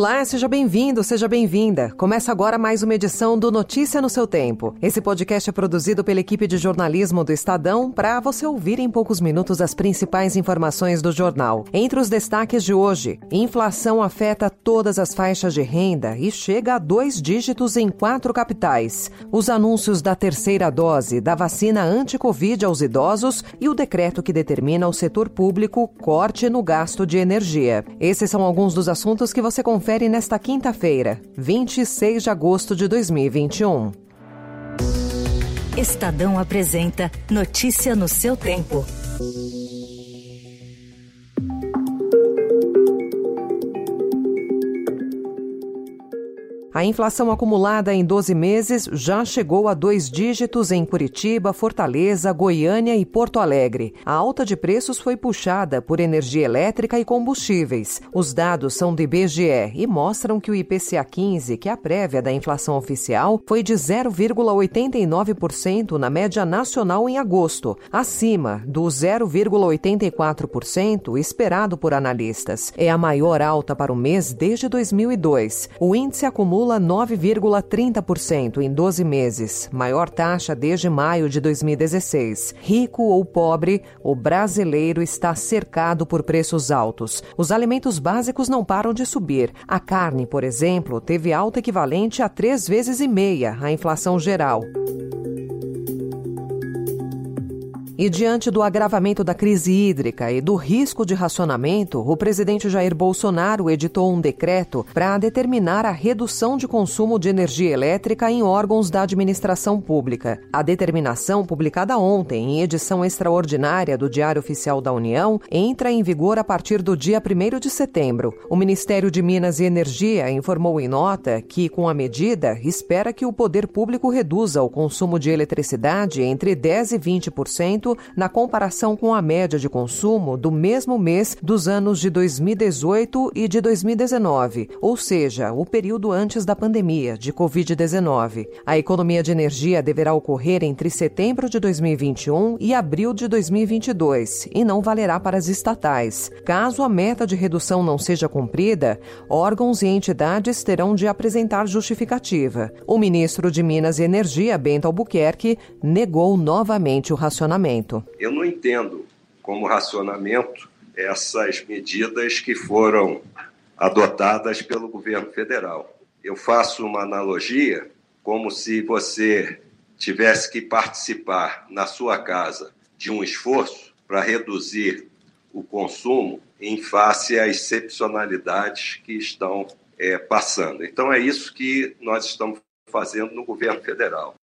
Olá, seja bem-vindo, seja bem-vinda. Começa agora mais uma edição do Notícia no seu Tempo. Esse podcast é produzido pela equipe de jornalismo do Estadão para você ouvir em poucos minutos as principais informações do jornal. Entre os destaques de hoje, inflação afeta todas as faixas de renda e chega a dois dígitos em quatro capitais. Os anúncios da terceira dose da vacina anti-Covid aos idosos e o decreto que determina ao setor público corte no gasto de energia. Esses são alguns dos assuntos que você confere confere nesta quinta-feira, 26 de agosto de 2021. Estadão apresenta Notícia no seu tempo. A inflação acumulada em 12 meses já chegou a dois dígitos em Curitiba, Fortaleza, Goiânia e Porto Alegre. A alta de preços foi puxada por energia elétrica e combustíveis. Os dados são do IBGE e mostram que o IPCA 15, que é a prévia da inflação oficial, foi de 0,89% na média nacional em agosto, acima do 0,84% esperado por analistas. É a maior alta para o mês desde 2002. O índice acumula 9,30% em 12 meses, maior taxa desde maio de 2016. Rico ou pobre, o brasileiro está cercado por preços altos. Os alimentos básicos não param de subir. A carne, por exemplo, teve alta equivalente a três vezes e meia a inflação geral. E diante do agravamento da crise hídrica e do risco de racionamento, o presidente Jair Bolsonaro editou um decreto para determinar a redução de consumo de energia elétrica em órgãos da administração pública. A determinação, publicada ontem em edição extraordinária do Diário Oficial da União, entra em vigor a partir do dia 1 de setembro. O Ministério de Minas e Energia informou em nota que, com a medida, espera que o poder público reduza o consumo de eletricidade entre 10% e 20% na comparação com a média de consumo do mesmo mês dos anos de 2018 e de 2019, ou seja, o período antes da pandemia de Covid-19. A economia de energia deverá ocorrer entre setembro de 2021 e abril de 2022 e não valerá para as estatais. Caso a meta de redução não seja cumprida, órgãos e entidades terão de apresentar justificativa. O ministro de Minas e Energia, Bento Albuquerque, negou novamente o racionamento racionamento? Eu não entendo como racionamento essas medidas que foram adotadas pelo governo federal. Eu faço uma analogia como se você tivesse que participar na sua casa de um esforço para reduzir o consumo em face às excepcionalidades que estão é, passando. Então, é isso que nós estamos fazendo no governo federal.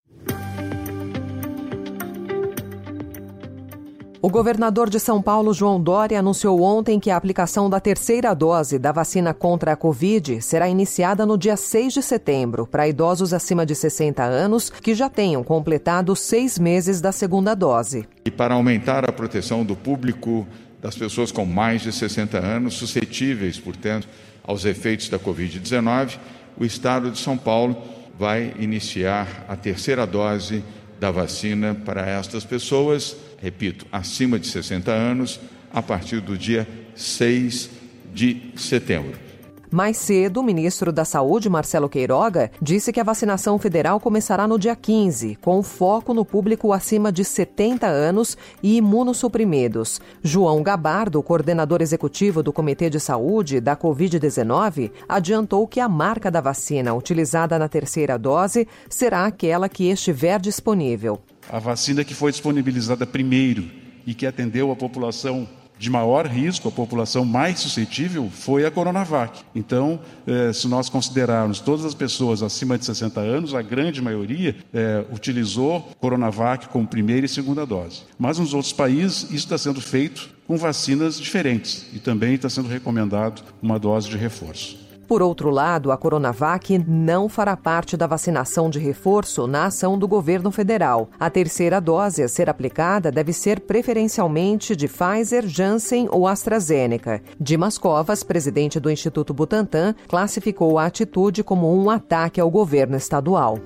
O governador de São Paulo, João Dória, anunciou ontem que a aplicação da terceira dose da vacina contra a Covid será iniciada no dia 6 de setembro para idosos acima de 60 anos que já tenham completado seis meses da segunda dose. E para aumentar a proteção do público das pessoas com mais de 60 anos, suscetíveis, portanto, aos efeitos da Covid-19, o Estado de São Paulo vai iniciar a terceira dose da vacina para estas pessoas repito, acima de 60 anos, a partir do dia 6 de setembro. Mais cedo, o ministro da Saúde, Marcelo Queiroga, disse que a vacinação federal começará no dia 15, com foco no público acima de 70 anos e imunossuprimidos. João Gabardo, coordenador executivo do Comitê de Saúde da Covid-19, adiantou que a marca da vacina utilizada na terceira dose será aquela que estiver disponível. A vacina que foi disponibilizada primeiro e que atendeu a população de maior risco, a população mais suscetível, foi a Coronavac. Então, eh, se nós considerarmos todas as pessoas acima de 60 anos, a grande maioria eh, utilizou Coronavac como primeira e segunda dose. Mas nos outros países, isso está sendo feito com vacinas diferentes e também está sendo recomendado uma dose de reforço. Por outro lado, a Coronavac não fará parte da vacinação de reforço na ação do governo federal. A terceira dose a ser aplicada deve ser preferencialmente de Pfizer, Janssen ou AstraZeneca. Dimas Covas, presidente do Instituto Butantan, classificou a atitude como um ataque ao governo estadual.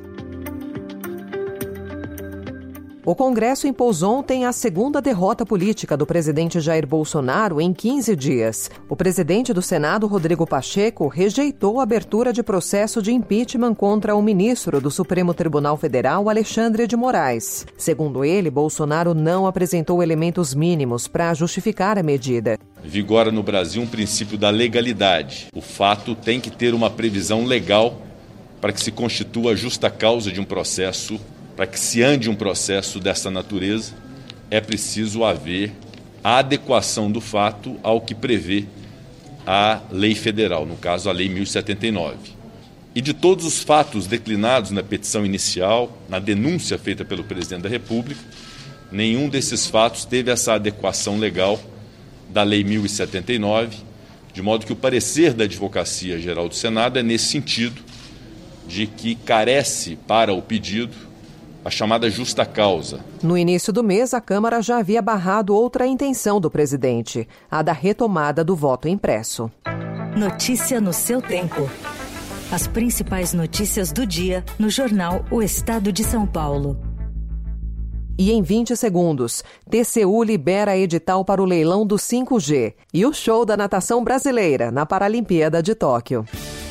O Congresso impôs ontem a segunda derrota política do presidente Jair Bolsonaro em 15 dias. O presidente do Senado, Rodrigo Pacheco, rejeitou a abertura de processo de impeachment contra o ministro do Supremo Tribunal Federal, Alexandre de Moraes. Segundo ele, Bolsonaro não apresentou elementos mínimos para justificar a medida. Vigora no Brasil um princípio da legalidade. O fato tem que ter uma previsão legal para que se constitua a justa causa de um processo para que se ande um processo dessa natureza, é preciso haver a adequação do fato ao que prevê a lei federal, no caso a Lei 1079. E de todos os fatos declinados na petição inicial, na denúncia feita pelo presidente da República, nenhum desses fatos teve essa adequação legal da Lei 1079, de modo que o parecer da Advocacia Geral do Senado é nesse sentido, de que carece para o pedido a chamada justa causa. No início do mês, a Câmara já havia barrado outra intenção do presidente, a da retomada do voto impresso. Notícia no seu tempo. As principais notícias do dia no jornal O Estado de São Paulo. E em 20 segundos, TCU libera edital para o leilão do 5G e o show da natação brasileira na Paralimpíada de Tóquio.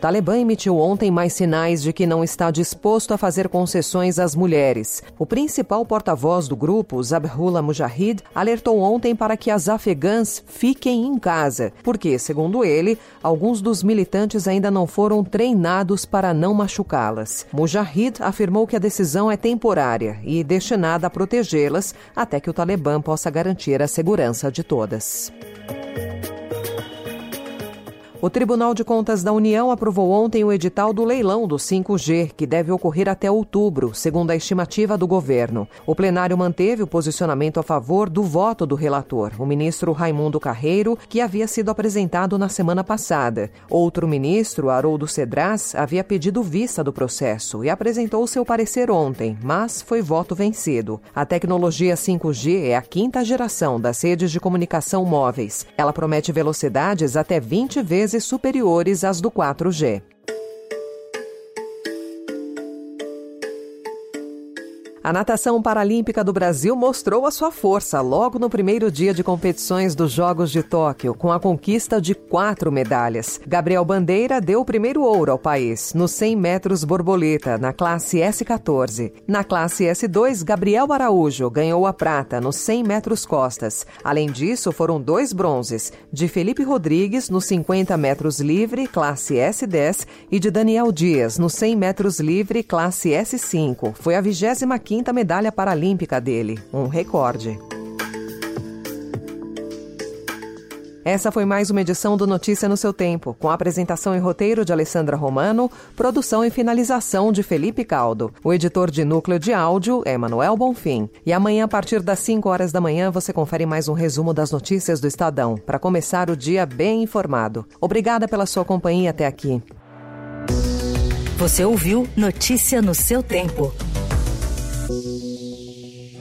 Talibã emitiu ontem mais sinais de que não está disposto a fazer concessões às mulheres. O principal porta-voz do grupo, Zabhullah Mujahid, alertou ontem para que as afegãs fiquem em casa, porque, segundo ele, alguns dos militantes ainda não foram treinados para não machucá-las. Mujahid afirmou que a decisão é temporária e destinada a protegê-las até que o Talibã possa garantir a segurança de todas. O Tribunal de Contas da União aprovou ontem o edital do leilão do 5G, que deve ocorrer até outubro, segundo a estimativa do governo. O plenário manteve o posicionamento a favor do voto do relator, o ministro Raimundo Carreiro, que havia sido apresentado na semana passada. Outro ministro, Haroldo Cedras, havia pedido vista do processo e apresentou seu parecer ontem, mas foi voto vencido. A tecnologia 5G é a quinta geração das redes de comunicação móveis. Ela promete velocidades até 20 vezes vezes superiores às do 4G. A natação paralímpica do Brasil mostrou a sua força logo no primeiro dia de competições dos Jogos de Tóquio, com a conquista de quatro medalhas. Gabriel Bandeira deu o primeiro ouro ao país, nos 100 metros borboleta, na classe S14. Na classe S2, Gabriel Araújo ganhou a prata nos 100 metros costas. Além disso, foram dois bronzes, de Felipe Rodrigues nos 50 metros livre, classe S10, e de Daniel Dias nos 100 metros livre, classe S5. Foi a 25 quinta medalha paralímpica dele, um recorde. Essa foi mais uma edição do Notícia no seu tempo, com apresentação e roteiro de Alessandra Romano, produção e finalização de Felipe Caldo. O editor de núcleo de áudio é Manuel Bonfim. E amanhã, a partir das 5 horas da manhã, você confere mais um resumo das notícias do Estadão, para começar o dia bem informado. Obrigada pela sua companhia até aqui. Você ouviu Notícia no seu tempo.